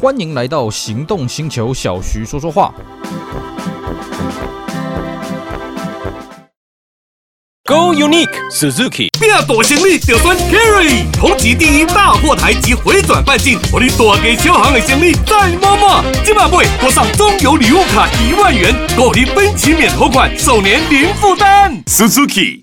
欢迎来到行动星球，小徐说说话。Go Unique Suzuki，变大行李就选 Carry，同级第一大货台及回转半径，我的大给小行的行李再摸摸。今晚会多上中油礼物卡一万元，购你分期免头款，首年零负担。Suzuki。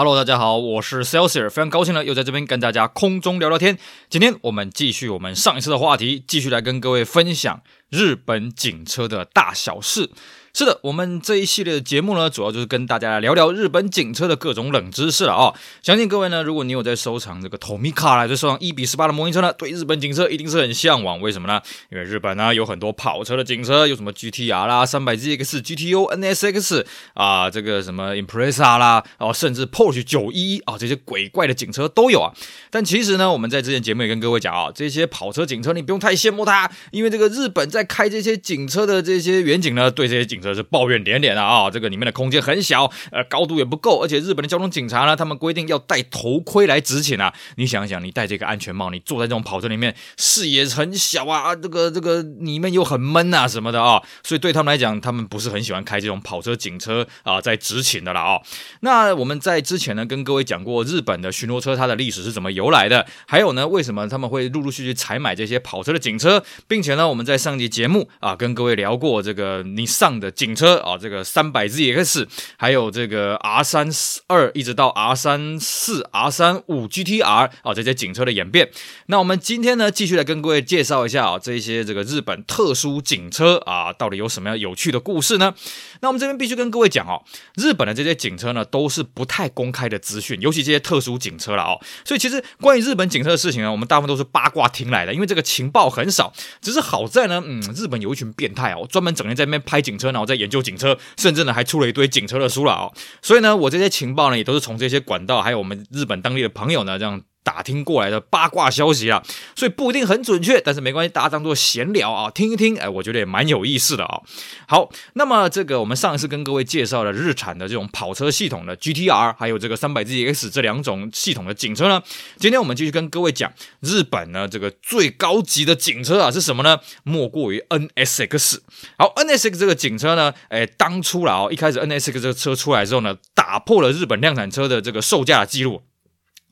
Hello，大家好，我是 Celsius，非常高兴呢，又在这边跟大家空中聊聊天。今天我们继续我们上一次的话题，继续来跟各位分享日本警车的大小事。是的，我们这一系列的节目呢，主要就是跟大家来聊聊日本警车的各种冷知识了啊、相信各位呢，如果你有在收藏这个 Tomica 来，就收藏一比十八的模型车呢，对日本警车一定是很向往。为什么呢？因为日本呢有很多跑车的警车，有什么 GTR 啦、三百 ZX、GTO、NSX 啊，这个什么 Impreza 啦，哦，甚至 Porsche 九一一啊，这些鬼怪的警车都有啊。但其实呢，我们在之前节目也跟各位讲啊，这些跑车警车你不用太羡慕它，因为这个日本在开这些警车的这些远景呢，对这些警车是抱怨连连的啊！这个里面的空间很小，呃，高度也不够，而且日本的交通警察呢，他们规定要戴头盔来执勤啊。你想一想，你戴这个安全帽，你坐在这种跑车里面，视野很小啊，这个这个里面又很闷啊什么的啊，所以对他们来讲，他们不是很喜欢开这种跑车警车啊，在执勤的了啊。那我们在之前呢，跟各位讲过日本的巡逻车它的历史是怎么由来的，还有呢，为什么他们会陆陆续续采买这些跑车的警车，并且呢，我们在上集节目啊，跟各位聊过这个你上的警车。啊，这个三百 ZX，还有这个 R 三二，一直到 R 三四、R 三五 GTR 啊，这些警车的演变。那我们今天呢，继续来跟各位介绍一下啊，这些这个日本特殊警车啊，到底有什么样有趣的故事呢？那我们这边必须跟各位讲哦，日本的这些警车呢，都是不太公开的资讯，尤其这些特殊警车了哦。所以其实关于日本警车的事情呢，我们大部分都是八卦听来的，因为这个情报很少。只是好在呢，嗯，日本有一群变态哦，专门整天在那边拍警车，呢后在研究警车，甚至呢还出了一堆警车的书了哦。所以呢，我这些情报呢，也都是从这些管道，还有我们日本当地的朋友呢，这样。打听过来的八卦消息啊，所以不一定很准确，但是没关系，大家当做闲聊啊，听一听，哎，我觉得也蛮有意思的啊。好，那么这个我们上一次跟各位介绍了日产的这种跑车系统的 GTR，还有这个三百 ZX 这两种系统的警车呢，今天我们继续跟各位讲日本呢这个最高级的警车啊是什么呢？莫过于 NSX。好，NSX 这个警车呢，哎，当初了啊，一开始 NSX 这个车出来之后呢，打破了日本量产车的这个售价的记录。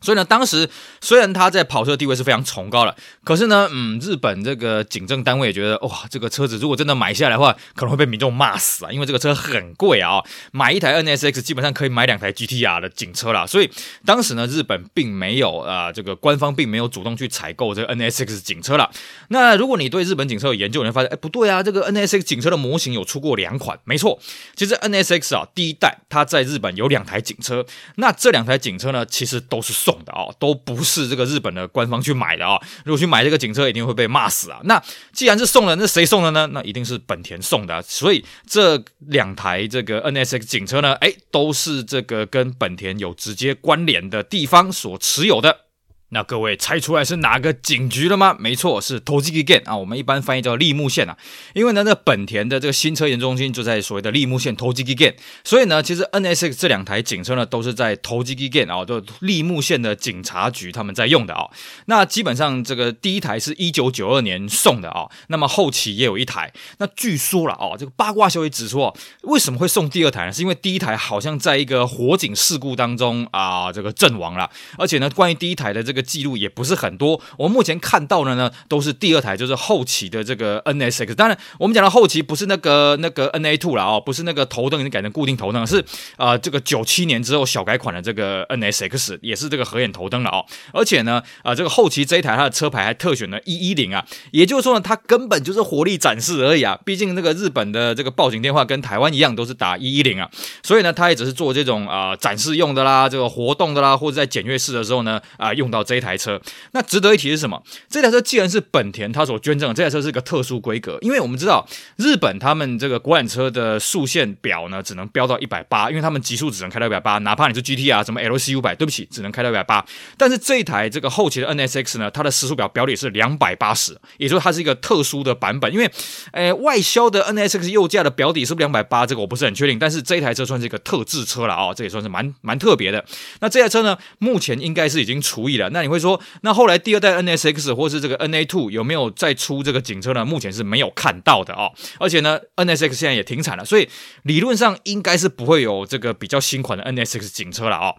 所以呢，当时虽然它在跑车地位是非常崇高的，可是呢，嗯，日本这个警政单位也觉得，哇，这个车子如果真的买下来的话，可能会被民众骂死啊，因为这个车很贵啊，买一台 NSX 基本上可以买两台 GTR 的警车啦。所以当时呢，日本并没有啊、呃，这个官方并没有主动去采购这个 NSX 警车啦。那如果你对日本警车有研究，你会发现，哎，不对啊，这个 NSX 警车的模型有出过两款，没错，其实 NSX 啊，第一代它在日本有两台警车，那这两台警车呢，其实都是。送的哦，都不是这个日本的官方去买的啊、哦。如果去买这个警车，一定会被骂死啊。那既然是送的，那谁送的呢？那一定是本田送的。所以这两台这个 NSX 警车呢，哎，都是这个跟本田有直接关联的地方所持有的。那各位猜出来是哪个警局了吗？没错，是 Tochigi Gen 啊，我们一般翻译叫立木县啊。因为呢，那本田的这个新车研中心就在所谓的立木县 Tochigi Gen，所以呢，其实 NSX 这两台警车呢，都是在 Tochigi Gen 啊，就立木县的警察局他们在用的啊。那基本上这个第一台是一九九二年送的啊，那么后期也有一台。那据说了啊，这个八卦消息指出啊，为什么会送第二台呢？是因为第一台好像在一个火警事故当中啊，这个阵亡了，而且呢，关于第一台的这个。记录也不是很多，我们目前看到的呢，都是第二台，就是后期的这个 NSX。当然，我们讲的后期不是那个那个 NA Two 了哦，不是那个头灯已经改成固定头灯，是啊、这个九七年之后小改款的这个 NSX，也是这个合眼头灯了哦。而且呢，啊、这个后期这一台它的车牌还特选了一一零啊，也就是说呢，它根本就是火力展示而已啊。毕竟那个日本的这个报警电话跟台湾一样，都是打一一零啊，所以呢，它也只是做这种啊、展示用的啦，这个活动的啦，或者在检阅室的时候呢，啊、用到这。一台车，那值得一提是什么？这台车既然是本田它所捐赠的，这台车是个特殊规格，因为我们知道日本他们这个国产车的速限表呢，只能飙到一百八，因为他们极速只能开到一百八，哪怕你是 GTR 什么 LC 五百，对不起，只能开到一百八。但是这一台这个后期的 NSX 呢，它的时速表标的是两百八十，也就是它是一个特殊的版本，因为呃外销的 NSX 右驾的表底是不是两百八？这个我不是很确定，但是这一台车算是一个特制车了啊、哦，这也算是蛮蛮特别的。那这台车呢，目前应该是已经除役了。那那你会说，那后来第二代 NSX 或是这个 NA Two 有没有再出这个警车呢？目前是没有看到的哦。而且呢，NSX 现在也停产了，所以理论上应该是不会有这个比较新款的 NSX 警车了哦。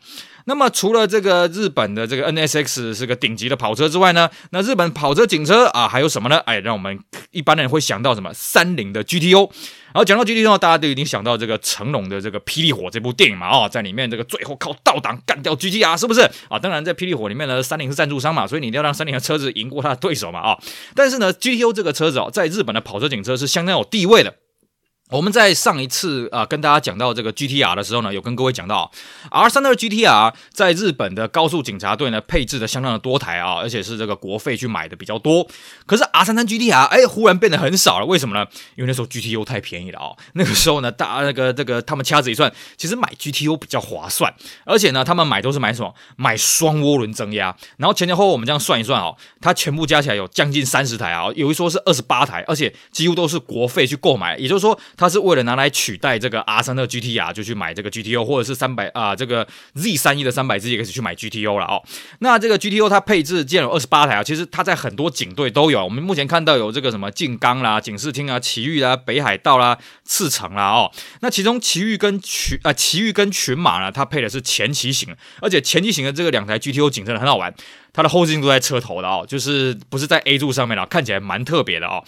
那么除了这个日本的这个 NSX 是个顶级的跑车之外呢，那日本跑车警车啊还有什么呢？哎，让我们一般人会想到什么？三菱的 GTO。然后讲到 GTO，大家都已经想到这个成龙的这个《霹雳火》这部电影嘛，哦，在里面这个最后靠倒档干掉 GTR 是不是啊？当然在《霹雳火》里面呢，三菱是赞助商嘛，所以你一定要让三菱的车子赢过他的对手嘛，啊、但是呢，GTO 这个车子哦，在日本的跑车警车是相当有地位的。我们在上一次啊、跟大家讲到这个 GTR 的时候呢，有跟各位讲到 R32 GTR 在日本的高速警察队呢配置的相当的多台啊，而且是这个国费去买的比较多。可是 R33 GTR 哎，忽然变得很少了，为什么呢？因为那时候 GTO 太便宜了啊。那个时候呢，大那个这个他们掐指一算，其实买 GTO 比较划算，而且呢，他们买都是买什么？买双涡轮增压。然后前前后后我们这样算一算哦，它全部加起来有将近三十台啊，有一说是二十八台，而且几乎都是国费去购买，也就是说。它是为了拿来取代这个 R32 GTR，就去买这个 GTO，或者是三百啊这个 Z 三一的三百 Z 也可以去买 GTO 了哦。那这个 GTO 它配置既然有二十八台啊，其实它在很多警队都有。我们目前看到有这个什么静冈啦、警视厅啊、奇遇啦、北海道啦、赤城啦哦。那其中奇遇跟群啊奇遇跟群马呢，它配的是前期型，而且前期型的这个两台 GTO 警车很好玩，它的后视镜都在车头的哦，就是不是在 A 柱上面了，看起来蛮特别的哦。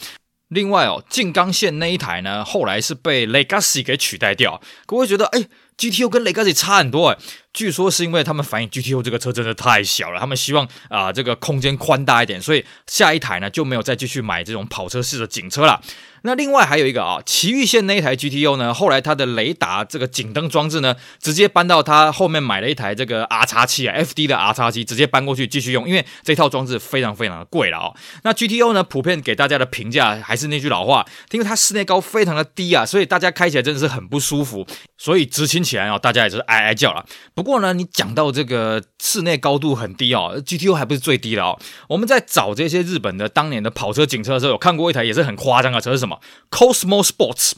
另外哦，静冈县那一台呢，后来是被 Legacy 给取代掉。各位觉得，哎，GTO 跟 Legacy 差很多哎。据说是因为他们反映 GTO 这个车真的太小了，他们希望啊、这个空间宽大一点，所以下一台呢就没有再继续买这种跑车式的警车了。那另外还有一个啊，埼玉县那一台 GTO 呢，后来它的雷达这个警灯装置呢，直接搬到它后面买了一台这个 R 叉七啊，FD 的 R 叉七，直接搬过去继续用，因为这套装置非常非常的贵了哦。那 GTO 呢，普遍给大家的评价还是那句老话，因为它室内高非常的低啊，所以大家开起来真的是很不舒服，所以执勤起来啊，大家也是哀哀叫了。不过呢，你讲到这个室内高度很低哦，GTO 还不是最低的哦。我们在找这些日本的当年的跑车警车的时候，有看过一台也是很夸张的车，是什么？Cosmo Sports。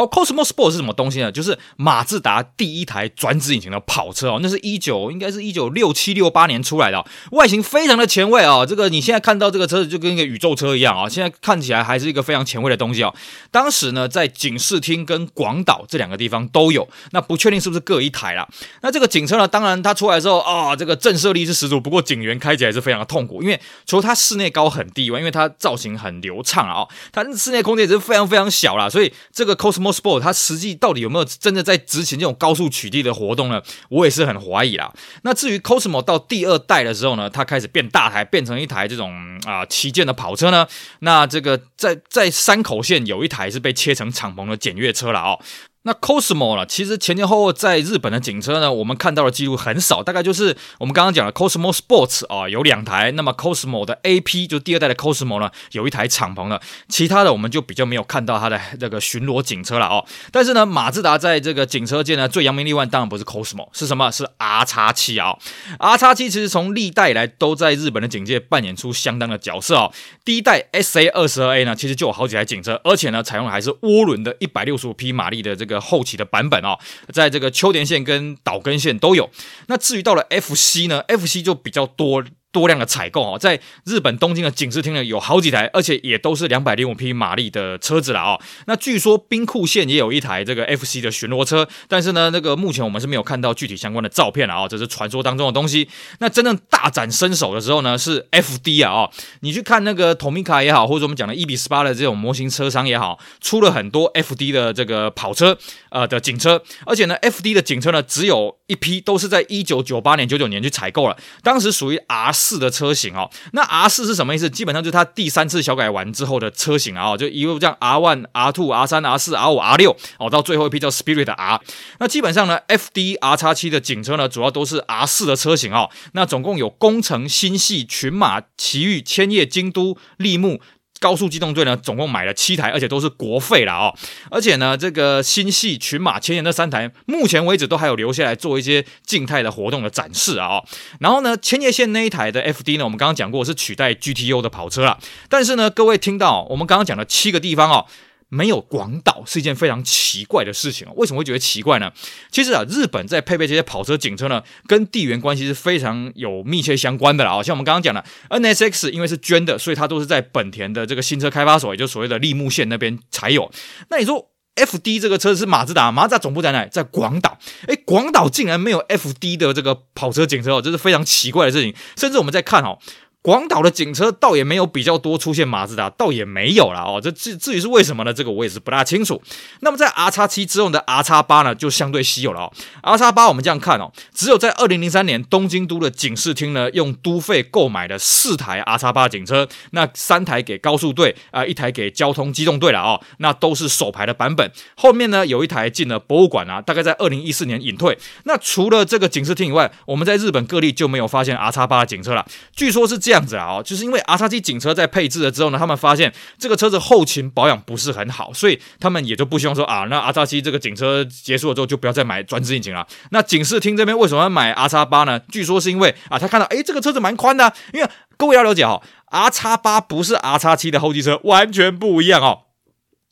好，Cosmo Sport 是什么东西呢？就是马自达第一台转子引擎的跑车哦，那是一九，应该是一九六七六八年出来的哦，外形非常的前卫哦。这个你现在看到这个车子就跟一个宇宙车一样啊，现在看起来还是一个非常前卫的东西哦。当时呢，在警视厅跟广岛这两个地方都有，那不确定是不是各一台啦。那这个警车呢，当然它出来之后啊，这个震慑力是十足，不过警员开起来是非常的痛苦，因为除了它室内高很低外，因为它造型很流畅啊，它室内空间也是非常非常小啦，所以这个 Cosmo Sport 它实际到底有没有真的在执行这种高速取缔的活动呢？我也是很怀疑啦。那至于 Cosmo 到第二代的时候呢，它开始变大台，变成一台这种啊旗舰的跑车呢。那这个在在山口县有一台是被切成敞篷的检阅车了哦。那 Cosmo 呢，其实前前后后在日本的警车呢，我们看到的记录很少，大概就是我们刚刚讲的 Cosmo Sports 啊，有两台。那么 Cosmo 的 AP 就第二代的 Cosmo 呢，有一台敞篷的，其他的我们就比较没有看到它的这个巡逻警车了哦。但是呢，马自达在这个警车界呢，最扬名立万当然不是 Cosmo，是什么？是 R 叉七啊。R 叉七其实从历代以来都在日本的警界扮演出相当的角色哦。第一代 SA 二十二 A 呢，其实就有好几台警车，而且呢，采用的还是涡轮的一百六十五匹马力的这个。个后期的版本啊，在这个秋田县跟岛根县都有。那至于到了 FC 呢，FC 就比较多。多量的采购哦，在日本东京的警视厅呢，有好几台，而且也都是两百零五匹马力的车子了哦。那据说兵库县也有一台这个 FC 的巡逻车，但是呢，那个目前我们是没有看到具体相关的照片了啊，这是传说当中的东西。那真正大展身手的时候呢，是 FD 啊哦，你去看那个 Tomica 也好，或者我们讲的一比十八的这种模型车商也好，出了很多 FD 的这个跑车呃的警车，而且呢，FD 的警车呢只有一批，都是在一九九八年、九九年去采购了，当时属于 R。四的车型哦，那 R 四是什么意思？基本上就是它第三次小改完之后的车型啊，就一路这样 R one、R two、R 三、R 四、R 五、R 六哦，到最后一批叫 Spirit R。那基本上呢，FD R 叉七的警车呢，主要都是 R 四的车型哦。那总共有工程、新系、群马、奇遇、千叶、京都、立木。高速机动队呢，总共买了七台，而且都是国费了哦。而且呢，这个新系、群马、千叶那三台，目前为止都还有留下来做一些静态的活动的展示啊、然后呢，千叶县那一台的 FD 呢，我们刚刚讲过是取代 GTU 的跑车了。但是呢，各位听到我们刚刚讲的七个地方哦，没有广岛是一件非常奇怪的事情。为什么会觉得奇怪呢？其实啊，日本在配备这些跑车警车呢，跟地缘关系是非常有密切相关的啦。像我们刚刚讲的 NSX，因为是捐的，所以它都是在本田的这个新车开发所，也就是所谓的立木县那边才有。那你说 FD 这个车是马自达，马自达总部在哪？在广岛。哎，广岛竟然没有 FD 的这个跑车警车哦，这是非常奇怪的事情。甚至我们在看哦。广岛的警车倒也没有比较多出现马自达，倒也没有了哦。这至至于是为什么呢？这个我也是不大清楚。那么在 R 叉七之后的 R 叉八呢，就相对稀有了哦。R 叉八我们这样看哦，只有在二零零三年东京都的警视厅呢，用都费购买了四台 R 叉八警车，那三台给高速队啊、一台给交通机动队了哦。那都是首排的版本。后面呢有一台进了博物馆啊，大概在二零一四年隐退。那除了这个警视厅以外，我们在日本各地就没有发现 R 叉八的警车了。据说是这样子啊，就是因为 R 叉七警车在配置了之后呢，他们发现这个车子后勤保养不是很好，所以他们也就不希望说啊，那 R 叉七这个警车结束了之后就不要再买转子引擎了。那警视厅这边为什么要买 R 叉八呢？据说是因为啊，他看到诶这个车子蛮宽的，因为各位要了解哦，R 叉八不是 R 叉七的后继车，完全不一样哦。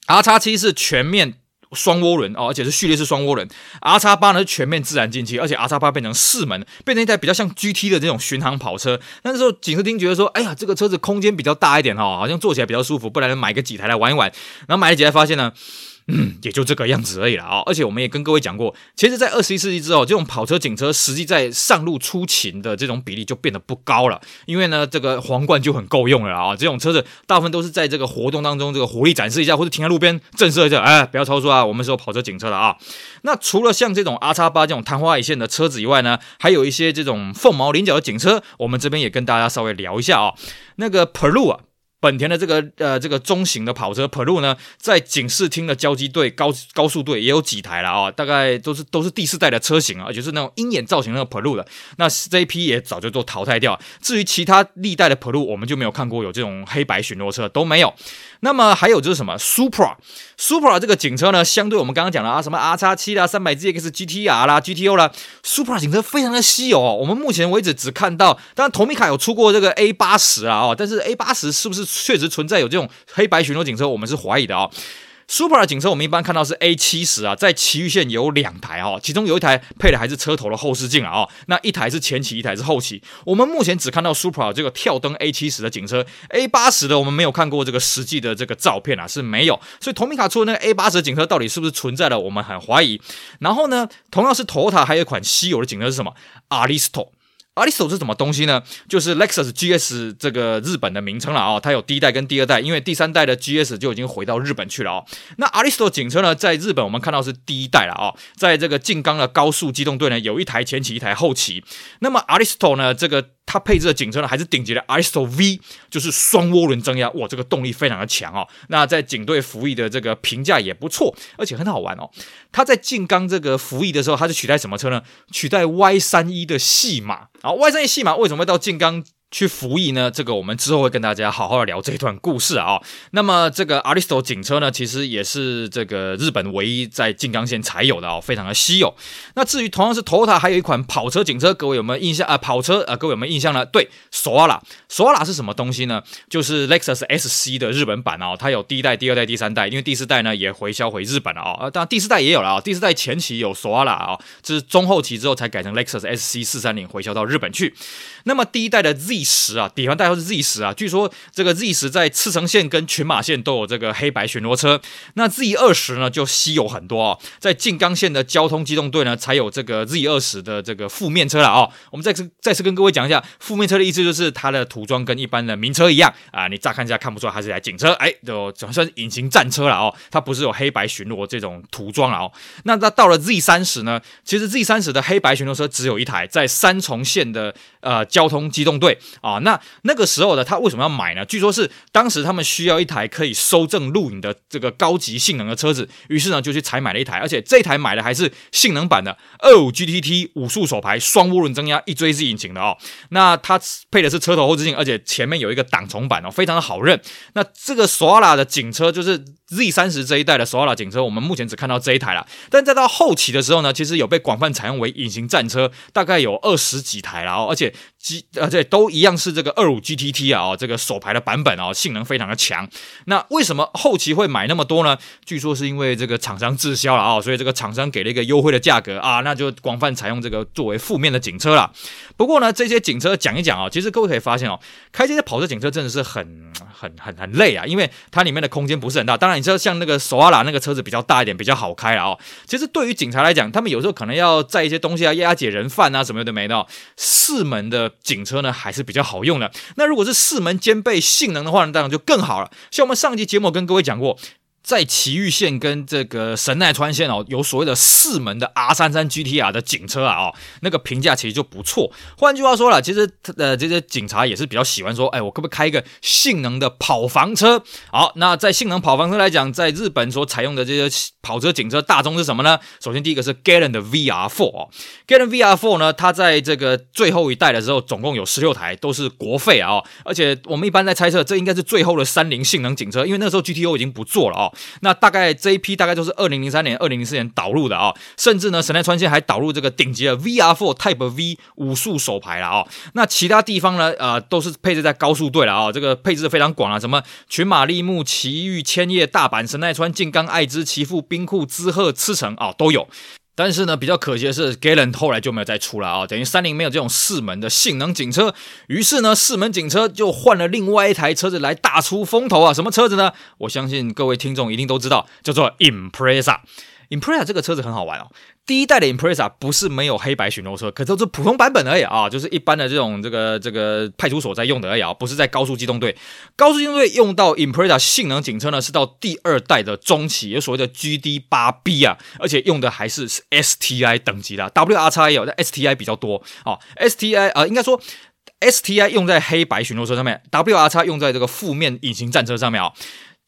R 叉七是全面。双涡轮哦，而且是序列式双涡轮。R 叉八呢是全面自然进气，而且 R 叉八变成四门，变成一台比较像 GT 的这种巡航跑车。那时候警视厅觉得说，哎呀，这个车子空间比较大一点哈、哦，好像坐起来比较舒服，不然买个几台来玩一玩。然后买了几台，发现呢。嗯，也就这个样子而已了啊！而且我们也跟各位讲过，其实，在二十一世纪之后，这种跑车、警车实际在上路出勤的这种比例就变得不高了，因为呢，这个皇冠就很够用了啊！这种车子大部分都是在这个活动当中，这个火力展示一下，或者停在路边震慑一下，哎，不要超速啊！我们是有跑车、警车的啊！那除了像这种 R 叉八这种昙花一现的车子以外呢，还有一些这种凤毛麟角的警车，我们这边也跟大家稍微聊一下啊。那个 Peru 啊。本田的这个呃这个中型的跑车 Peru 呢，在警视厅的交机队高高速队也有几台了啊、哦，大概都是都是第四代的车型啊，就是那种鹰眼造型那个 Peru 的，那这一批也早就都淘汰掉。至于其他历代的 Peru，我们就没有看过有这种黑白巡逻车都没有。那么还有就是什么 Supra，Supra 这个警车呢，相对我们刚刚讲了啊，什么 R 叉七啦、三百 ZX GTR 啦、GTO 啦，Supra 警车非常的稀有哦。我们目前为止只看到，当然 Tomica 有出过这个 A 八十啊，哦，但是 A 八十是不是？确实存在有这种黑白巡逻警车，我们是怀疑的啊、Super 的警车我们一般看到是 A 七十啊，在埼玉县有两台哦，其中有一台配的还是车头的后视镜啊哦，那一台是前期，一台是后期。我们目前只看到 Super 这个跳灯 A 七十的警车，A 八十的我们没有看过这个实际的这个照片啊，是没有。所以同名卡出的那个 A 八十的警车到底是不是存在的，我们很怀疑。然后呢，同样是 Toyota 还有一款稀有的警车是什么？Aristo。Aristo 是什么东西呢？就是 Lexus GS 这个日本的名称了啊、哦，它有第一代跟第二代，因为第三代的 GS 就已经回到日本去了哦。那 Aristo 警车呢，在日本我们看到是第一代了啊、哦，在这个静冈的高速机动队呢，有一台前期，一台后期。那么 Aristo 呢，这个。它配置的警车呢，还是顶级的 Aristo V，就是双涡轮增压，哇，这个动力非常的强哦。那在警队服役的这个评价也不错，而且很好玩哦。它在静冈这个服役的时候，它是取代什么车呢？取代 Y 三一的细马。好外战一戏嘛为什么会到金刚去服役呢？这个我们之后会跟大家好好的聊这一段故事啊、那么这个 Aristo 警车呢，其实也是这个日本唯一在静冈县才有的哦，非常的稀有。那至于同样是 Toyota，还有一款跑车警车，各位有没有印象啊？跑车啊，各位有没有印象呢？对，索瓦拉，索瓦拉是什么东西呢？就是 Lexus SC 的日本版哦，它有第一代、第二代、第三代，因为第四代呢也回销回日本了啊、哦。当然第四代也有了啊、哦，第四代前期有索瓦拉啊，这是中后期之后才改成 Lexus SC 四三零回销到日本去。那么第一代的 Z Z 十啊，底盘代号是 Z 十啊，据说这个 Z 十在赤城线跟群马县都有这个黑白巡逻车。那 Z 二十呢就稀有很多哦，在静冈县的交通机动队呢才有这个 Z 二十的这个负面车了哦。我们再次再次跟各位讲一下，负面车的意思就是它的涂装跟一般的名车一样啊，你乍看一下看不出来它是一台警车，哎，就总算是隐形战车了哦，它不是有黑白巡逻这种涂装了哦。那那到了 Z 三十呢，其实 Z 三十的黑白巡逻车只有一台，在三重县的呃。交通机动队啊，那那个时候呢，他为什么要买呢？据说是当时他们需要一台可以收证录影的这个高级性能的车子，于是呢就去采买了一台，而且这台买的还是性能版的二五 GTT 五速手排双涡轮增压一追式引擎的哦。那它配的是车头后视镜，而且前面有一个挡虫板哦，非常的好认。那这个索拉的警车就是 Z 三十这一代的索拉警车，我们目前只看到这一台了。但再到后期的时候呢，其实有被广泛采用为隐形战车，大概有二十几台了哦，而且。G 呃，对，都一样是这个二五 GTT 啊，这个手牌的版本啊，性能非常的强。那为什么后期会买那么多呢？据说是因为这个厂商滞销了啊，所以这个厂商给了一个优惠的价格啊，那就广泛采用这个作为负面的警车了。不过呢，这些警车讲一讲啊，其实各位可以发现哦，开这些跑车警车真的是很很很很累啊，因为它里面的空间不是很大。当然，你知道像那个索阿拉那个车子比较大一点，比较好开了啊。其实对于警察来讲，他们有时候可能要载一些东西啊，押解人犯啊什么的没的，四门的。警车呢还是比较好用的。那如果是四门兼备性能的话呢，当然就更好了。像我们上期节目跟各位讲过。在崎玉线跟这个神奈川线哦，有所谓的四门的 R 三三 GTR 的警车啊，哦，那个评价其实就不错。换句话说了，其实呃这些警察也是比较喜欢说，哎，我可不可以开一个性能的跑房车？好，那在性能跑房车来讲，在日本所采用的这些跑车警车大宗是什么呢？首先第一个是 g a l a n 的 VR Four 哦 g a l a n VR Four 呢，它在这个最后一代的时候，总共有十六台，都是国废啊，而且我们一般在猜测，这应该是最后的三菱性能警车，因为那时候 GTO 已经不做了哦。那大概这一批大概就是二零零三年、二零零四年导入的啊、甚至呢，神奈川县还导入这个顶级的 VR4 Type V 武术手牌了啊、那其他地方呢，呃，都是配置在高速队了啊、这个配置非常广啊，什么群马、立木、埼玉、千叶、大阪、神奈川、静冈、爱知、岐阜、兵库、滋贺、茨城啊都有。但是呢，比较可惜的是，Galen 后来就没有再出来啊，等于三菱没有这种四门的性能警车，于是呢，四门警车就换了另外一台车子来大出风头啊，什么车子呢？我相信各位听众一定都知道，叫做 Impreza。Impreza 这个车子很好玩哦。第一代的 Impreza 不是没有黑白巡逻车，可都是普通版本而已啊，就是一般的这种这个这个派出所在用的而已啊，不是在高速机动队。高速机动队用到 Impreza 性能警车呢，是到第二代的中期，有所谓的 GD8B 啊，而且用的还是 STI 等级的，WRX 也有，但 STI 比较多啊。STI 呃，应该说 STI 用在黑白巡逻车上面，WRX 用在这个负面隐形战车上面啊。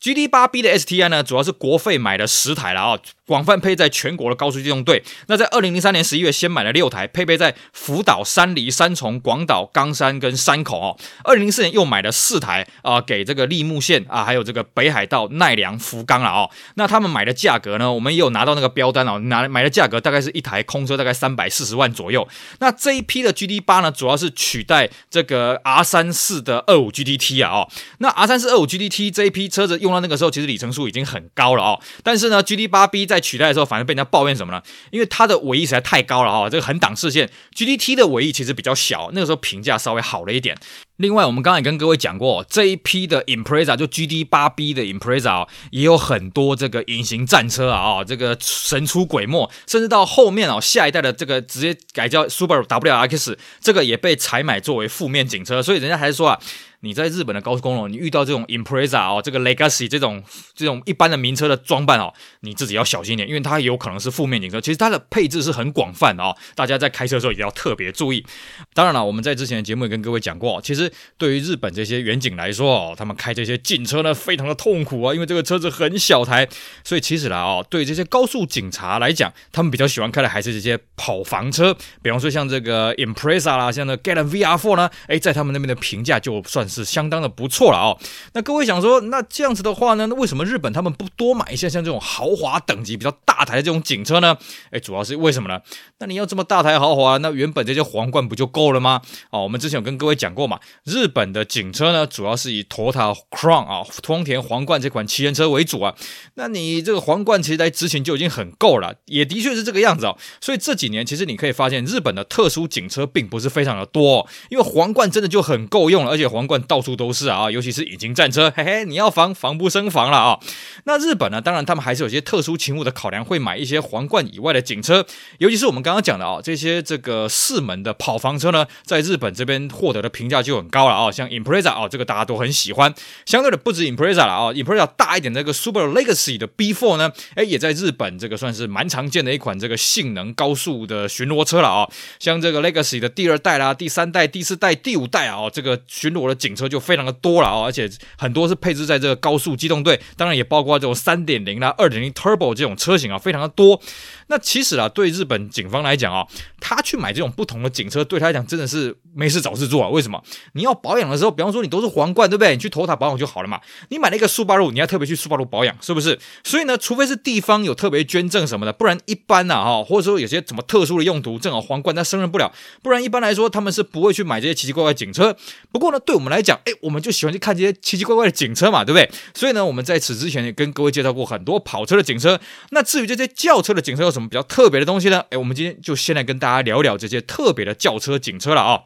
GD8B 的 STI 呢，主要是国费买了十台了啊。广泛配在全国的高速机动队。那在二零零三年十一月，先买了六台，配备在福岛、山梨、三重、广岛、冈山跟山口哦。二零零四年又买了四台啊、给这个立木县啊，还有这个北海道、奈良、福冈了哦。那他们买的价格呢，我们也有拿到那个标单哦，拿买的价格大概是一台空车大概三百四十万左右。那这一批的 GD 八呢，主要是取代这个 R 三四的二五 G D T 啊哦。那 R 三四二五 G D T 这一批车子用到那个时候，其实里程数已经很高了哦。但是呢，GD 八 B 在取代的时候，反而被人家抱怨什么呢？因为它的尾翼实在太高了啊，这个很挡视线。G D T 的尾翼其实比较小，那个时候评价稍微好了一点。另外，我们刚刚也跟各位讲过，这一批的 Impreza 就 G D 八 B 的 Impreza 也有很多这个隐形战车啊，这个神出鬼没，甚至到后面哦，下一代的这个直接改叫 Subaru WRX，这个也被采买作为负面警车，所以人家还是说啊。你在日本的高速公路，你遇到这种 Impreza 哦，这个 Legacy 这种这种一般的名车的装扮哦，你自己要小心一点，因为它有可能是负面警车。其实它的配置是很广泛的哦，大家在开车的时候也要特别注意。当然了，我们在之前的节目也跟各位讲过，其实对于日本这些远警来说哦，他们开这些警车呢，非常的痛苦啊，因为这个车子很小台。所以其实啦哦，对这些高速警察来讲，他们比较喜欢开的还是这些跑房车，比方说像这个 Impreza 啦，像那 Galant VR4 呢，哎，在他们那边的评价就算。是相当的不错了哦。那各位想说，那这样子的话呢，那为什么日本他们不多买一些像这种豪华等级比较大台的这种警车呢？哎，主要是为什么呢？那你要这么大台豪华，那原本这些皇冠不就够了吗？哦，我们之前有跟各位讲过嘛，日本的警车呢，主要是以 Toyota Crown 啊，丰田皇冠这款旗舰车为主啊。那你这个皇冠其实来执勤就已经很够了，也的确是这个样子哦。所以这几年其实你可以发现，日本的特殊警车并不是非常的多哦，因为皇冠真的就很够用了，而且皇冠。到处都是啊，尤其是隐形战车，嘿嘿，你要防防不胜防了啊。那日本呢？当然他们还是有些特殊勤务的考量，会买一些皇冠以外的警车，尤其是我们刚刚讲的啊，这些这个四门的跑房车呢，在日本这边获得的评价就很高了啊。像 Impreza 啊，这个大家都很喜欢。相对的，不止 Impreza 了啊，Impreza 大一点的这个 Super Legacy 的 B4 呢，哎，也在日本这个算是蛮常见的一款这个性能高速的巡逻车了啊。像这个 Legacy 的第二代啦、第三代、第四代、第五代啊，这个巡逻的警警车就非常的多了啊，而且很多是配置在这个高速机动队，当然也包括这种三点零啦、二点零 Turbo 这种车型啊，非常的多。那其实啊，对日本警方来讲啊，他去买这种不同的警车，对他来讲真的是没事找事做啊？为什么？你要保养的时候，比方说你都是皇冠，对不对？你去丰田保养就好了嘛。你买了一个速八路，你要特别去速八路保养，是不是？所以呢，除非是地方有特别捐赠什么的，不然一般呐哈，或者说有些什么特殊的用途，正好皇冠它胜任不了，不然一般来说他们是不会去买这些奇奇怪怪的警车。不过呢，对我们来讲，哎，我们就喜欢去看这些奇奇怪怪的警车嘛，对不对？所以呢，我们在此之前也跟各位介绍过很多跑车的警车。那至于这些轿车的警车有什么比较特别的东西呢？哎，我们今天就先来跟大家聊聊这些特别的轿车警车了啊、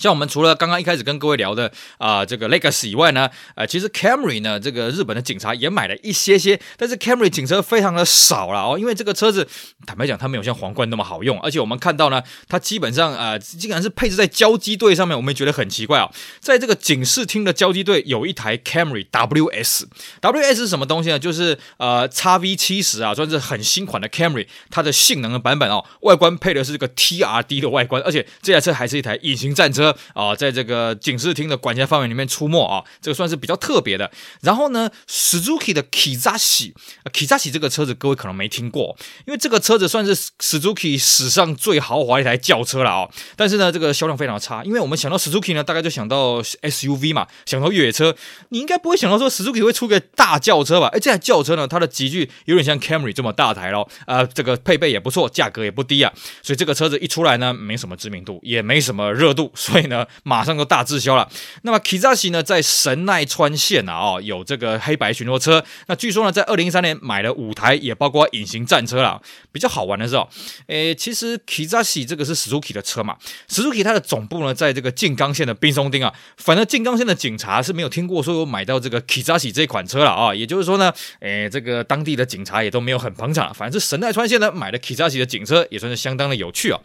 像我们除了刚刚一开始跟各位聊的啊、这个 Legacy 以外呢，呃，其实 Camry 呢这个日本的警察也买了一些些，但是 Camry 警车非常的少了哦，因为这个车子坦白讲它没有像皇冠那么好用，而且我们看到呢，它基本上呃竟然是配置在交机队上面，我们也觉得很奇怪、哦。在这个警视厅的交机队有一台 Camry WS，WS 是什么东西呢？就是呃 XV70 啊，算是很新款的 Camry，它的性能的版本哦，外观配的是这个 TRD 的外观，而且这台车还是一台隐形战车。啊，在这个警视厅的管辖范围里面出没啊，这个算是比较特别的。然后呢，Suzuki 的 Kizashi，Kizashi 这个车子各位可能没听过，因为这个车子算是 Suzuki 史上最豪华一台轿车了啊。但是呢，这个销量非常差，因为我们想到 Suzuki 呢，大概就想到 SUV 嘛，想到越野车，你应该不会想到说 Suzuki 会出个大轿车吧？哎，这台轿车呢，它的级距有点像 Camry 这么大台咯，呃，这个配备也不错，价格也不低啊，所以这个车子一出来呢，没什么知名度，也没什么热度，所以呢，马上就大滞销了。那么 Kizashi 呢，在神奈川县啊，哦，有这个黑白巡逻车。那据说呢，在二零一三年买了五台，也包括隐形战车了。比较好玩的是哦，诶，其实 Kizashi 这个是 Suzuki 的车嘛，Suzuki 它的总部呢，在这个静冈县的滨松町啊。反正静冈县的警察是没有听过说有买到这个 Kizashi 这款车了啊。也就是说呢，诶，这个当地的警察也都没有很捧场。反正是神奈川县呢买的 Kizashi 的警车，也算是相当的有趣啊。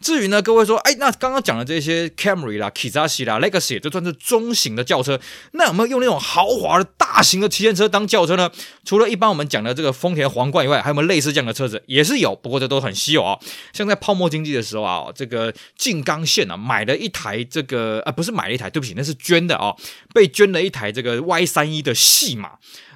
至于呢，各位说，哎，那刚刚讲的这些 Camry 啦、Kizashi 啦、Legacy，这算是中型的轿车，那有没有用那种豪华的大型的旗舰车当轿车呢？除了一般我们讲的这个丰田皇冠以外，还有没有类似这样的车子？也是有，不过这都很稀有啊。像在泡沫经济的时候啊，这个静冈县啊买了一台这个啊，不是买了一台，对不起，那是捐的啊，被捐了一台这个 Y 三一的戏码。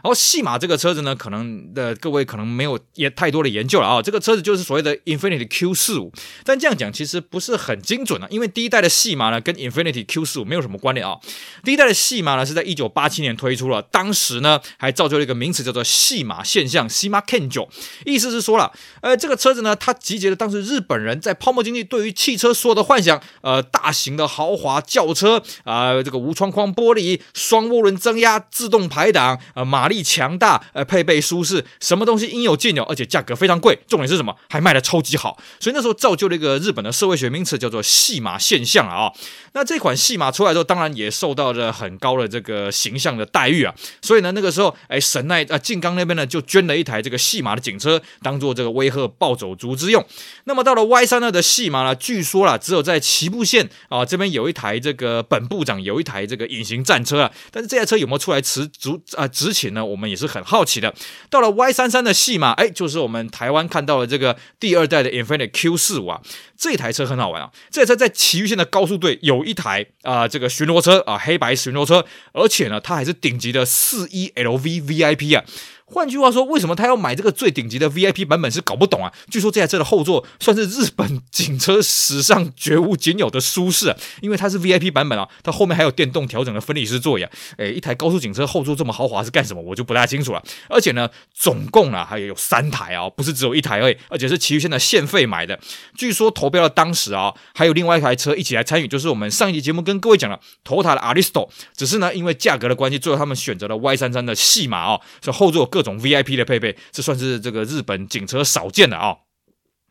然后细马这个车子呢，可能的各位可能没有也太多的研究了啊。这个车子就是所谓的 Infiniti Q 四五，但这样讲其实不是很精准啊，因为第一代的细马呢跟 Infiniti Q 四五没有什么关联啊。第一代的细马呢是在一九八七年推出了，当时呢还造就了一个名词叫做细马现象 （Shima Kenjo），意思是说了，呃，这个车子呢它集结了当时日本人在泡沫经济对于汽车所有的幻想，呃，大型的豪华轿车啊、呃，这个无窗框玻璃、双涡轮增压、自动排档，呃，马。力力强大，呃，配备舒适，什么东西应有尽有，而且价格非常贵。重点是什么？还卖的超级好。所以那时候造就了一个日本的社会学名词，叫做“戏马现象”啊、那这款戏马出来之后，当然也受到了很高的这个形象的待遇啊。所以呢，那个时候，哎，神奈啊静冈那边呢，就捐了一台这个戏马的警车，当做这个威吓暴走族之用。那么到了 Y 三二的戏马呢，据说啦，只有在岐阜县啊这边有一台这个本部长有一台这个隐形战车啊，但是这台车有没有出来持足啊执勤呢我们也是很好奇的。到了 Y 三三的戏码，哎，就是我们台湾看到的这个第二代的 Infiniti Q 四五啊，这台车很好玩啊。这台车在埼玉县的高速队有一台啊、这个巡逻车啊，黑白巡逻车，而且呢，它还是顶级的四一 LV VIP 啊。换句话说，为什么他要买这个最顶级的 VIP 版本是搞不懂啊？据说这台车的后座算是日本警车史上绝无仅有的舒适啊，因为它是 VIP 版本啊，它后面还有电动调整的分离式座椅啊。诶，一台高速警车后座这么豪华是干什么？我就不大清楚了。而且呢，总共啊还有三台啊，不是只有一台而已，而且是埼玉县的县费买的。据说投标的当时啊，还有另外一台车一起来参与，就是我们上一集节目跟各位讲的 Toyota 的 Aristo，只是呢因为价格的关系，最后他们选择了 Y 三三的细马啊，所以后座。各各种 VIP 的配备，这算是这个日本警车少见的啊、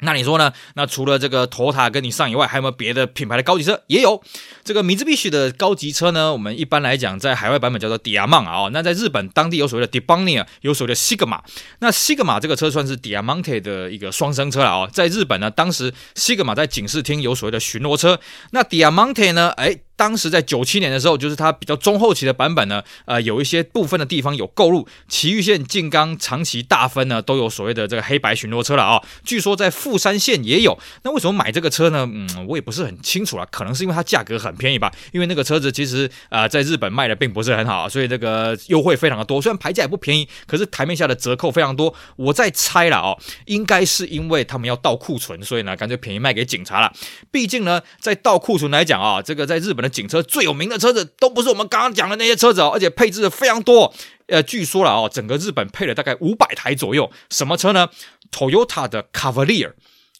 那你说呢？那除了这个 Toyota 跟你上以外，还有没有别的品牌的高级车？也有这个米兹必须的高级车呢。我们一般来讲，在海外版本叫做 Diamant 啊、哦。那在日本当地有所谓的 Debonia，有所谓的 Sigma。那 Sigma 这个车算是 Diamante 的一个双生车了啊、在日本呢，当时 Sigma 在警视厅有所谓的巡逻车。那 Diamante 呢？哎。当时在九七年的时候，就是它比较中后期的版本呢，呃，有一些部分的地方有购入埼玉县、静冈、长崎、大分呢，都有所谓的这个黑白巡逻车了啊、据说在富山县也有。那为什么买这个车呢？嗯，我也不是很清楚了，可能是因为它价格很便宜吧。因为那个车子其实啊、呃，在日本卖的并不是很好，所以这个优惠非常的多。虽然牌价也不便宜，可是台面下的折扣非常多。我在猜了哦，应该是因为他们要倒库存，所以呢，干脆便宜卖给警察了。毕竟呢，在倒库存来讲啊、这个在日本的。警车最有名的车子都不是我们刚刚讲的那些车子哦，而且配置的非常多。呃，据说了哦，整个日本配了大概五百台左右。什么车呢？Toyota 的 Cavalier。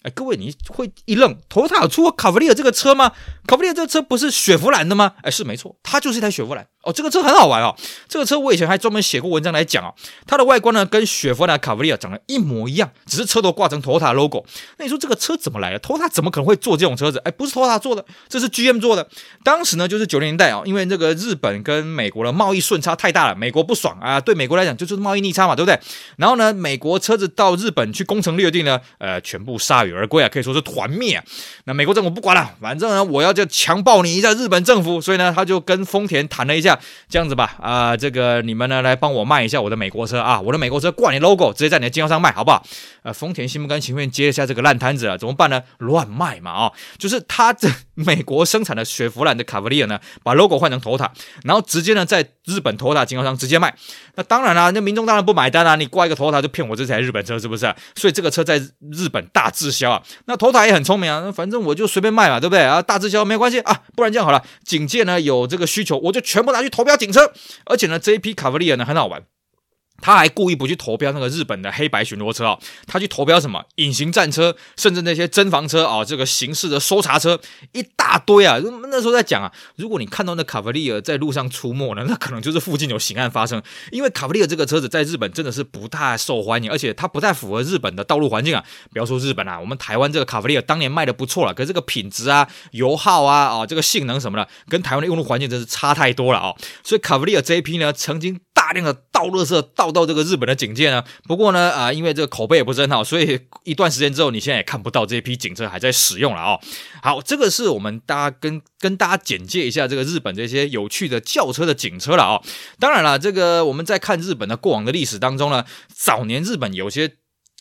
哎，各位你会一愣托塔有出过 Cavalier 这个车吗？Cavalier 这个车不是雪佛兰的吗？哎，是没错，它就是一台雪佛兰。哦，这个车很好玩哦。这个车我以前还专门写过文章来讲哦。它的外观呢，跟雪佛兰卡布里亚长得一模一样，只是车头挂成托塔 logo。那你说这个车怎么来的托塔怎么可能会做这种车子？哎，不是托塔做的，这是 GM 做的。当时呢，就是九零年代啊，因为这个日本跟美国的贸易顺差太大了，美国不爽啊，对美国来讲就是贸易逆差嘛，对不对？然后呢，美国车子到日本去攻城略地呢，呃，全部鎩羽而归啊，可以说是团灭。那美国政府不管了，反正呢，我要就强暴你一下日本政府，所以呢，他就跟丰田谈了一下，这样子吧。啊、这个你们呢来帮我卖一下我的美国车啊，我的美国车挂你 logo，直接在你的经销商卖，好不好？呃，丰田心不甘情愿接一下这个烂摊子啊，怎么办呢？乱卖嘛啊、就是他这美国生产的雪佛兰的卡布里亚呢，把 logo 换成丰田然后直接呢在日本头塔经销商直接卖。那当然啦，那民众当然不买单啦，你挂一个头塔就骗我这台日本车是不是？所以这个车在日本大滞销啊。那头塔也很聪明啊，那反正我就随便卖嘛，对不对啊？大滞销没关系啊，不然这样好了，警戒呢有这个需求，我就全部拿去投标警车。而且呢，这一批卡布里亚呢很好玩。他还故意不去投标那个日本的黑白巡逻车啊，他去投标什么隐形战车，甚至那些侦防车啊，这个刑事的搜查车一大堆啊。那时候在讲啊，如果你看到那卡弗利尔在路上出没呢，那可能就是附近有刑案发生。因为卡弗利尔这个车子在日本真的是不太受欢迎，而且它不太符合日本的道路环境啊。不要说日本啊，我们台湾这个卡弗利尔当年卖的不错了，可是这个品质啊、油耗啊、啊这个性能什么的，跟台湾的用路环境真是差太多了啊。所以卡弗利尔这一批呢，曾经。大量的倒垃圾倒到这个日本的警戒呢，不过呢，啊、因为这个口碑也不是很好，所以一段时间之后，你现在也看不到这批警车还在使用了啊。好，这个是我们大家跟跟大家简介一下这个日本这些有趣的轿车的警车了啊。当然了，这个我们在看日本的过往的历史当中呢，早年日本有些。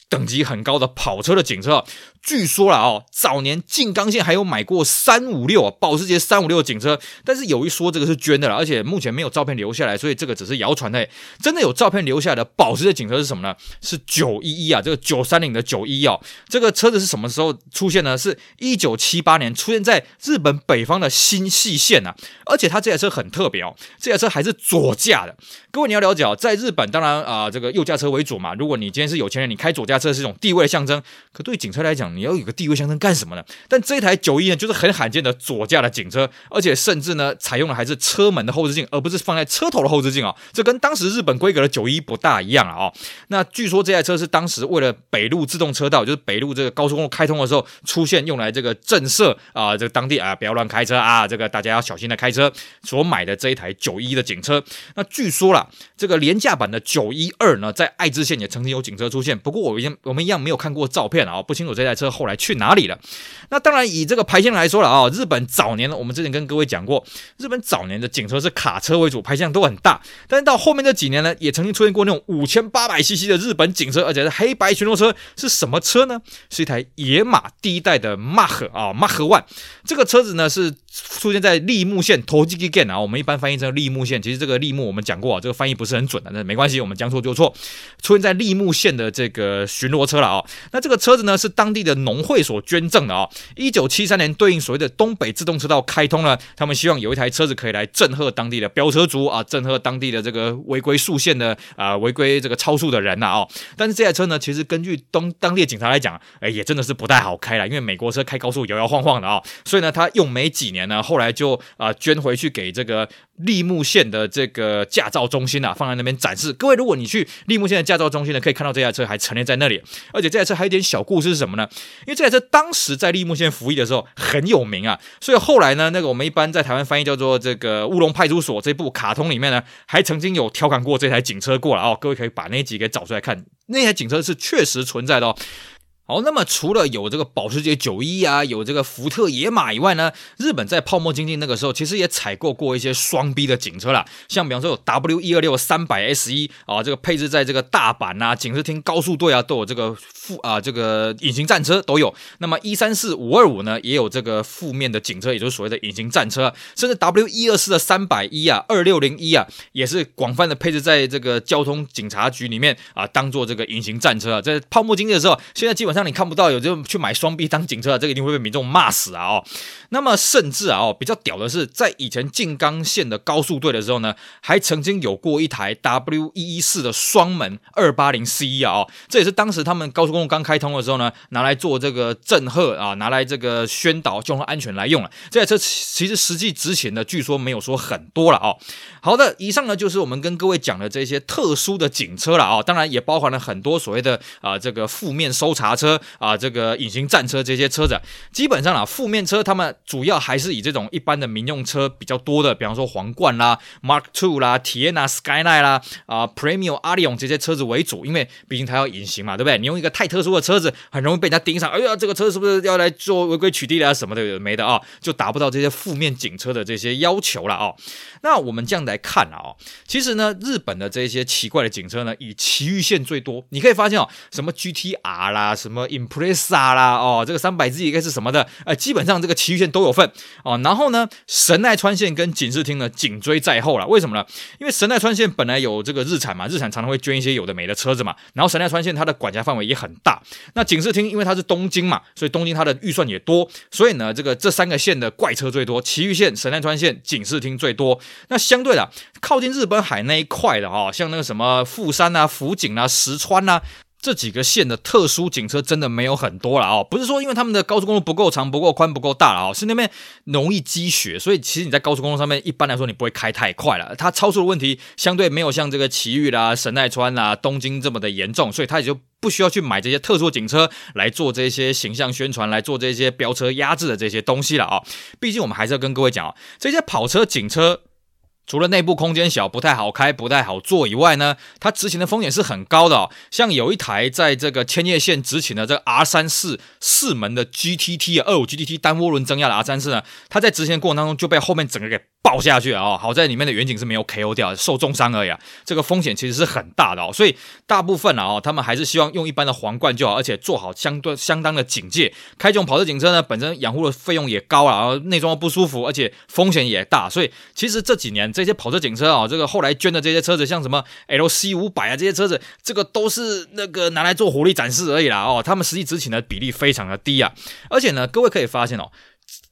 等级很高的跑车的警车，据说了哦，早年静冈县还有买过三五六啊，保时捷三五六的警车，但是有一说这个是捐的了，而且目前没有照片留下来，所以这个只是谣传的。真的有照片留下来的保时捷警车是什么呢？是九一一啊，这个九三零的九一哦，这个车子是什么时候出现呢？是一九七八年出现在日本北方的新细县啊，而且它这台车很特别哦，这台车还是左驾的。各位你要了解哦，在日本当然啊、这个右驾车为主嘛。如果你今天是有钱人，你开左驾。这是一种地位的象征，可对警车来讲，你要有个地位象征干什么呢？但这台九一呢，就是很罕见的左驾的警车，而且甚至呢，采用的还是车门的后视镜，而不是放在车头的后视镜啊。这跟当时日本规格的九一不大一样啊、那据说这台车是当时为了北陆自动车道，就是北陆这个高速公路开通的时候出现，用来这个震慑啊，这个当地啊不要乱开车啊，这个大家要小心的开车所买的这一台九一的警车。那据说啦，这个廉价版的九一二呢，在爱知县也曾经有警车出现，不过我我们一样没有看过照片啊，不清楚这台车后来去哪里了。那当然以这个排气量来说了啊，日本早年呢，我们之前跟各位讲过，日本早年的警车是卡车为主，排气量都很大。但是到后面这几年呢，也曾经出现过那种五千八百 CC 的日本警车，而且是黑白巡逻车，是什么车呢？是一台野马第一代的 Mach 啊，Mach One。这个车子呢是出现在立木县 Tochigi Ken 啊，我们一般翻译成立木县，其实这个立木我们讲过啊，这个翻译不是很准的，那没关系，我们将错就错。出现在立木县的这个巡逻车了啊，那这个车子呢是当地的农会所捐赠的啊。一九七三年对应所谓的东北自动车道开通了，他们希望有一台车子可以来震慑当地的飙车族啊，震慑当地的这个违规速限的啊违规这个超速的人呐啊。但是这台车呢，其实根据当当地的警察来讲，哎，也真的是不太好开了，因为美国车开高速摇摇晃晃的啊，所以呢，他用没几年呢，后来就啊捐回去给这个。栃木县的这个驾照中心啊，放在那边展示。各位，如果你去栃木县的驾照中心呢，可以看到这台车还陈列在那里。而且这台车还有点小故事是什么呢？因为这台车当时在立木县服役的时候很有名啊，所以后来呢，那个我们一般在台湾翻译叫做这个乌龙派出所这部卡通里面呢，还曾经有调侃过这台警车过来哦。各位可以把那集给找出来看，那台警车是确实存在的哦。好，那么除了有这个保时捷九一啊，有这个福特野马以外呢，日本在泡沫经济那个时候，其实也采购过一些双 B 的警车啦，像比方说有 W 一二六三百 S 一啊，这个配置在这个大阪啊、警视厅高速队啊都有这个负啊这个隐形战车都有。那么一三四五二五呢，也有这个负面的警车，也就是所谓的隐形战车，甚至 W 一二四的三百一啊、二六零一啊，也是广泛的配置在这个交通警察局里面啊，当做这个隐形战车。在泡沫经济的时候，现在基本上你看不到有就去买双臂当警车，这个一定会被民众骂死啊！哦，那么甚至啊，哦，比较屌的是，在以前静冈县的高速队的时候呢，还曾经有过一台 W 一一四的双门二八零 C 啊！哦，这也是当时他们高速公路刚开通的时候呢，拿来做这个震慑啊，拿来这个宣导交通安全来用了。这台车其实实际值钱的，据说没有说很多了哦。好的，以上呢就是我们跟各位讲的这些特殊的警车了啊，当然也包含了很多所谓的啊这个负面搜查车车啊这个。隐形战车这些车子，基本上啊，负面车他们主要还是以这种一般的民用车比较多的，比方说皇冠啦、Mark Two 啦、Tiana Skyline 啦、啊 Premio Arion 这些车子为主，因为毕竟它要隐形嘛，对不对？你用一个太特殊的车子，很容易被人家盯上。哎呀，这个车是不是要来做违规取缔的啊？什么的没的啊？就达不到这些负面警车的这些要求了啊。那我们这样来看啊，其实呢，日本的这些奇怪的警车呢，以埼玉线最多。你可以发现哦，什么 GTR 啦，什么 Impreza。大啦哦，这个三百 Z 应该是什么的？呃，基本上这个埼玉县都有份哦。然后呢，神奈川县跟警视厅呢紧追在后了。为什么呢？因为神奈川县本来有这个日产嘛，日产常常会捐一些有的没的车子嘛。然后神奈川县它的管辖范围也很大。那警视厅因为它是东京嘛，所以东京它的预算也多。所以呢，这个这三个县的怪车最多，埼玉县、神奈川县、警视厅最多。那相对的，靠近日本海那一块的哦，像那个什么富山啊、福井啊、石川啊。这几个县的特殊警车真的没有很多了哦，不是说因为他们的高速公路不够长、不够宽、不够大了哦，是那边容易积雪，所以其实你在高速公路上面一般来说你不会开太快了。它超速的问题相对没有像这个埼玉啦、神奈川啦、东京这么的严重，所以它也就不需要去买这些特殊警车来做这些形象宣传、来做这些飙车压制的这些东西了啊。毕竟我们还是要跟各位讲哦，这些跑车警车。除了内部空间小、不太好开、不太好坐以外呢，它执行的风险是很高的哦。像有一台在这个千叶县执勤的这个 R 三四四门的 GTT，二五 GTT 单涡轮增压的 R 三四呢，它在执行的过程当中就被后面整个给爆下去了哦。好在里面的远景是没有 KO 掉，受重伤而已啊。这个风险其实是很大的哦，所以大部分啊哦，他们还是希望用一般的皇冠就好，而且做好相对相当的警戒。开这种跑车警车呢，本身养护的费用也高啊，然后内装又不舒服，而且风险也大，所以其实这几年。这些跑车警车啊，这个后来捐的这些车子，像什么 LC 五百啊，这些车子，这个都是那个拿来做火力展示而已啦哦，他们实际执勤的比例非常的低啊，而且呢，各位可以发现哦。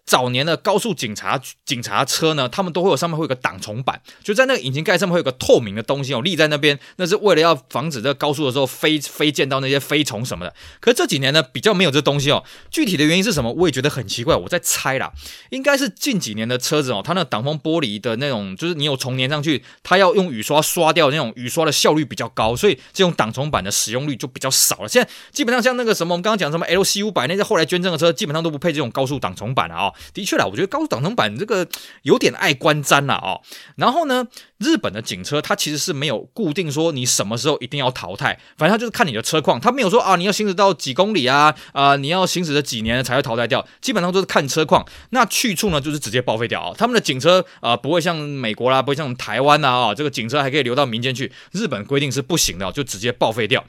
早年的高速警察警察车呢，他们都会有上面会有个挡虫板，就在那个引擎盖上面会有个透明的东西哦，立在那边，那是为了要防止这个高速的时候飞飞溅到那些飞虫什么的。可这几年呢，比较没有这东西哦。具体的原因是什么，我也觉得很奇怪。我在猜啦，应该是近几年的车子哦，它那挡风玻璃的那种，就是你有虫粘上去，它要用雨刷刷掉那种雨刷的效率比较高，所以这种挡虫板的使用率就比较少了。现在基本上像那个什么，我们刚刚讲什么 LC 五百那些后来捐赠的车，基本上都不配这种高速挡虫板了啊、哦。的确啦，我觉得高速挡风板这个有点爱观瞻了啊。然后呢，日本的警车它其实是没有固定说你什么时候一定要淘汰，反正它就是看你的车况，它没有说啊你要行驶到几公里啊啊、你要行驶了几年才会淘汰掉，基本上都是看车况。那去处呢就是直接报废掉啊。他们的警车啊、不会像美国啦，不会像台湾呐啊，这个警车还可以留到民间去，日本规定是不行的，就直接报废掉。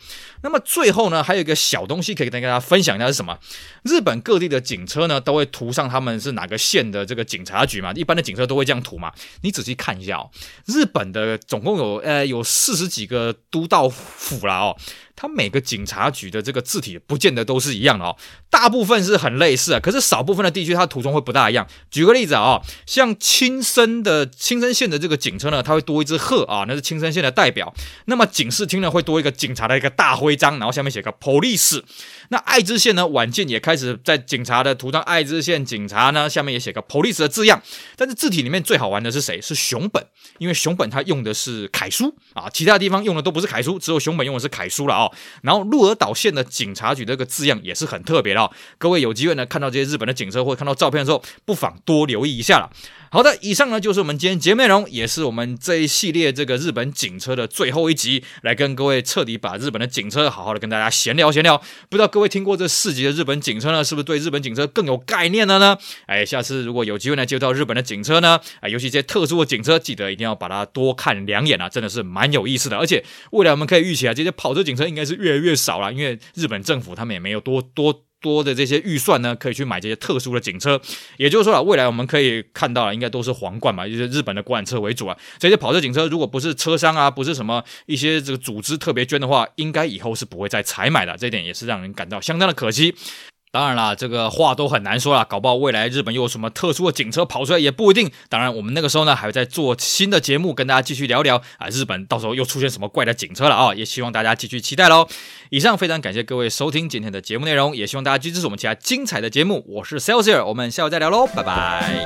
那么最后呢，还有一个小东西可以跟大家分享一下是什么？日本各地的警车呢都会涂上他们是哪个县的这个警察局嘛，一般的警车都会这样涂嘛。你仔细看一下哦，日本的总共有呃有四十几个都道府了哦。它每个警察局的这个字体不见得都是一样的哦，大部分是很类似啊，可是少部分的地区它涂装会不大一样。举个例子啊，像青森的青森县的这个警车呢，它会多一只鹤啊，那是青森县的代表。那么警视厅呢会多一个警察的一个大徽章，然后下面写个 police。那爱知县呢，晚近也开始在警察的图上，爱知县警察呢下面也写个 police 的字样。但是字体里面最好玩的是谁？是熊本，因为熊本它用的是楷书啊，其他地方用的都不是楷书，只有熊本用的是楷书了啊。然后鹿儿岛县的警察局这个字样也是很特别的。各位有机会呢看到这些日本的警车或者看到照片的时候，不妨多留意一下了。好的，以上呢就是我们今天节目内容，也是我们这一系列这个日本警车的最后一集，来跟各位彻底把日本的警车好好的跟大家闲聊闲聊。不知道各位听过这四集的日本警车呢，是不是对日本警车更有概念了呢？哎，下次如果有机会呢接到日本的警车呢，哎，尤其这些特殊的警车，记得一定要把它多看两眼啊，真的是蛮有意思的。而且未来我们可以预期啊，这些跑车警车应该是越来越少了，因为日本政府他们也没有多多。多的这些预算呢，可以去买这些特殊的警车，也就是说啊，未来我们可以看到啊，应该都是皇冠嘛，就是日本的国产车为主啊。这些跑车警车，如果不是车商啊，不是什么一些这个组织特别捐的话，应该以后是不会再采买的。这一点也是让人感到相当的可惜。当然啦，这个话都很难说啦，搞不好未来日本又有什么特殊的警车跑出来也不一定。当然，我们那个时候呢，还会再做新的节目跟大家继续聊聊啊，日本到时候又出现什么怪的警车了啊，也希望大家继续期待喽。以上非常感谢各位收听今天的节目内容，也希望大家继续支持我们其他精彩的节目。我是 Celsius，我们下回再聊喽，拜拜。